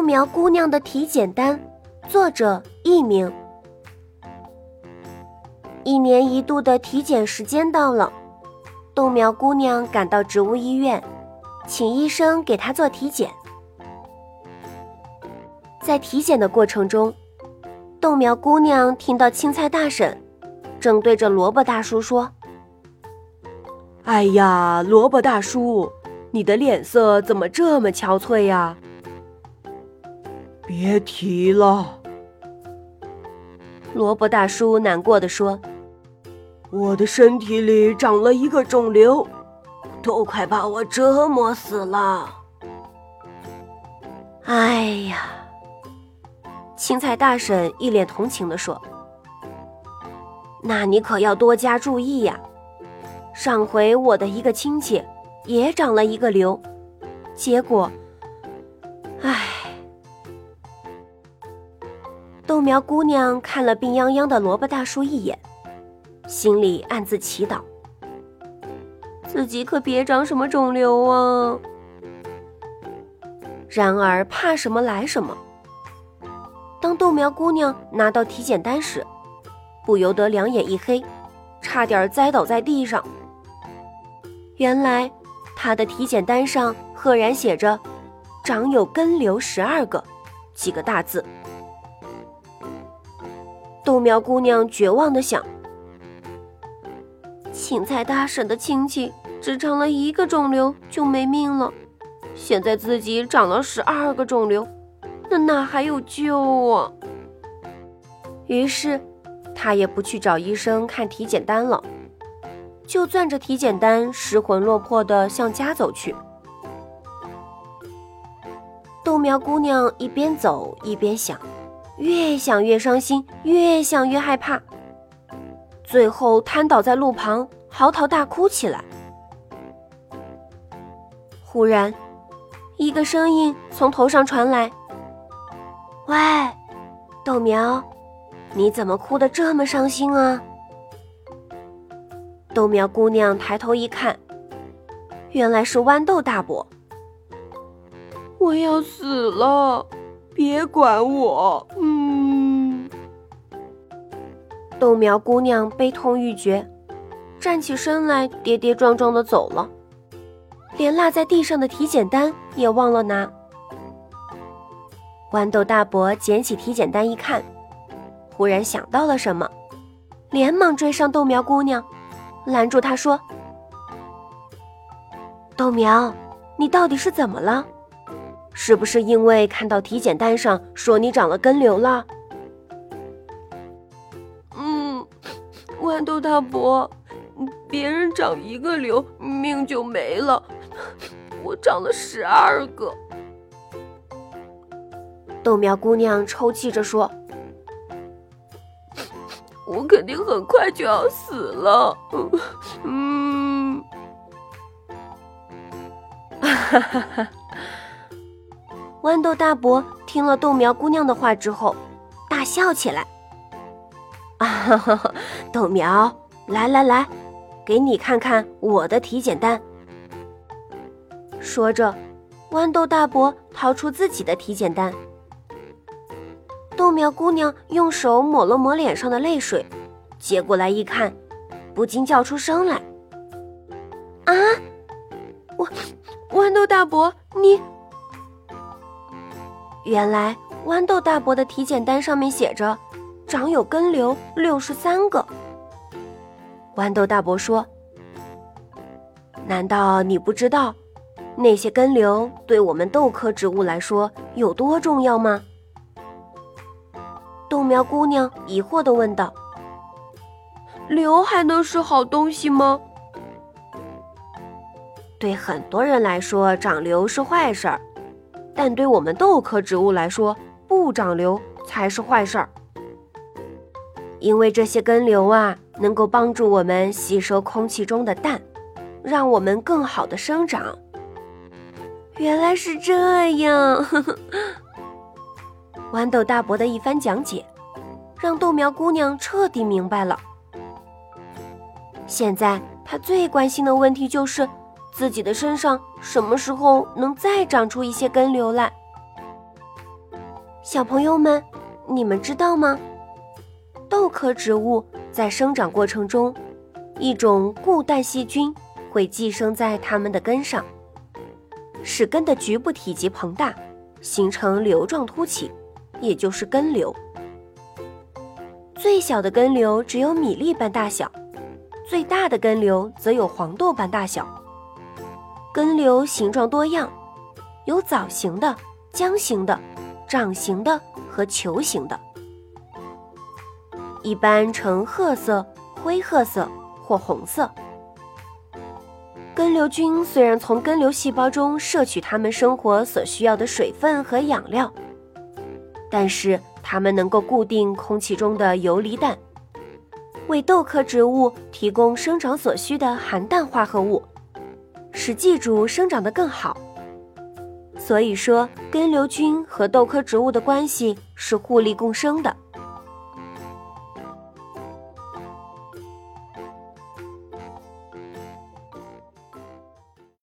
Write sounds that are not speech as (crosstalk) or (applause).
豆苗姑娘的体检单，作者佚名。一年一度的体检时间到了，豆苗姑娘赶到植物医院，请医生给她做体检。在体检的过程中，豆苗姑娘听到青菜大婶正对着萝卜大叔说：“哎呀，萝卜大叔，你的脸色怎么这么憔悴呀？”别提了，萝卜大叔难过的说：“我的身体里长了一个肿瘤，都快把我折磨死了。”哎呀，青菜大婶一脸同情的说：“那你可要多加注意呀！上回我的一个亲戚也长了一个瘤，结果……豆苗姑娘看了病殃殃的萝卜大叔一眼，心里暗自祈祷：自己可别长什么肿瘤啊！然而怕什么来什么。当豆苗姑娘拿到体检单时，不由得两眼一黑，差点栽倒在地上。原来她的体检单上赫然写着“长有根瘤十二个”几个大字。豆苗姑娘绝望的想：“青菜大婶的亲戚只长了一个肿瘤就没命了，现在自己长了十二个肿瘤，那哪还有救啊？”于是，她也不去找医生看体检单了，就攥着体检单，失魂落魄的向家走去。豆苗姑娘一边走一边想。越想越伤心，越想越害怕，最后瘫倒在路旁，嚎啕大哭起来。忽然，一个声音从头上传来：“喂，豆苗，你怎么哭得这么伤心啊？”豆苗姑娘抬头一看，原来是豌豆大伯。我要死了。别管我，嗯。豆苗姑娘悲痛欲绝，站起身来，跌跌撞撞的走了，连落在地上的体检单也忘了拿。豌豆大伯捡起体检单一看，忽然想到了什么，连忙追上豆苗姑娘，拦住她说：“豆苗，你到底是怎么了？”是不是因为看到体检单上说你长了根瘤了？嗯，豌豆大伯，别人长一个瘤命就没了，我长了十二个。豆苗姑娘抽泣着说：“我肯定很快就要死了。”嗯，哈哈哈。豌豆大伯听了豆苗姑娘的话之后，大笑起来。啊，(laughs) 豆苗，来来来，给你看看我的体检单。说着，豌豆大伯掏出自己的体检单。豆苗姑娘用手抹了抹脸上的泪水，接过来一看，不禁叫出声来：“啊，我，豌豆大伯，你……”原来豌豆大伯的体检单上面写着，长有根瘤六十三个。豌豆大伯说：“难道你不知道，那些根瘤对我们豆科植物来说有多重要吗？”豆苗姑娘疑惑的问道：“瘤还能是好东西吗？”对很多人来说，长瘤是坏事儿。但对我们豆科植物来说，不长瘤才是坏事儿。因为这些根瘤啊，能够帮助我们吸收空气中的氮，让我们更好的生长。原来是这样，呵 (laughs) 呵豌豆大伯的一番讲解，让豆苗姑娘彻底明白了。现在她最关心的问题就是。自己的身上什么时候能再长出一些根瘤来？小朋友们，你们知道吗？豆科植物在生长过程中，一种固氮细菌会寄生在它们的根上，使根的局部体积膨大，形成瘤状凸起，也就是根瘤。最小的根瘤只有米粒般大小，最大的根瘤则有黄豆般大小。根瘤形状多样，有枣形的、浆形的、掌形的和球形的。一般呈褐色、灰褐色或红色。根瘤菌虽然从根瘤细胞中摄取它们生活所需要的水分和养料，但是它们能够固定空气中的游离氮，为豆科植物提供生长所需的含氮化合物，使寄主生长得更好。所以说，根瘤菌和豆科植物的关系是互利共生的。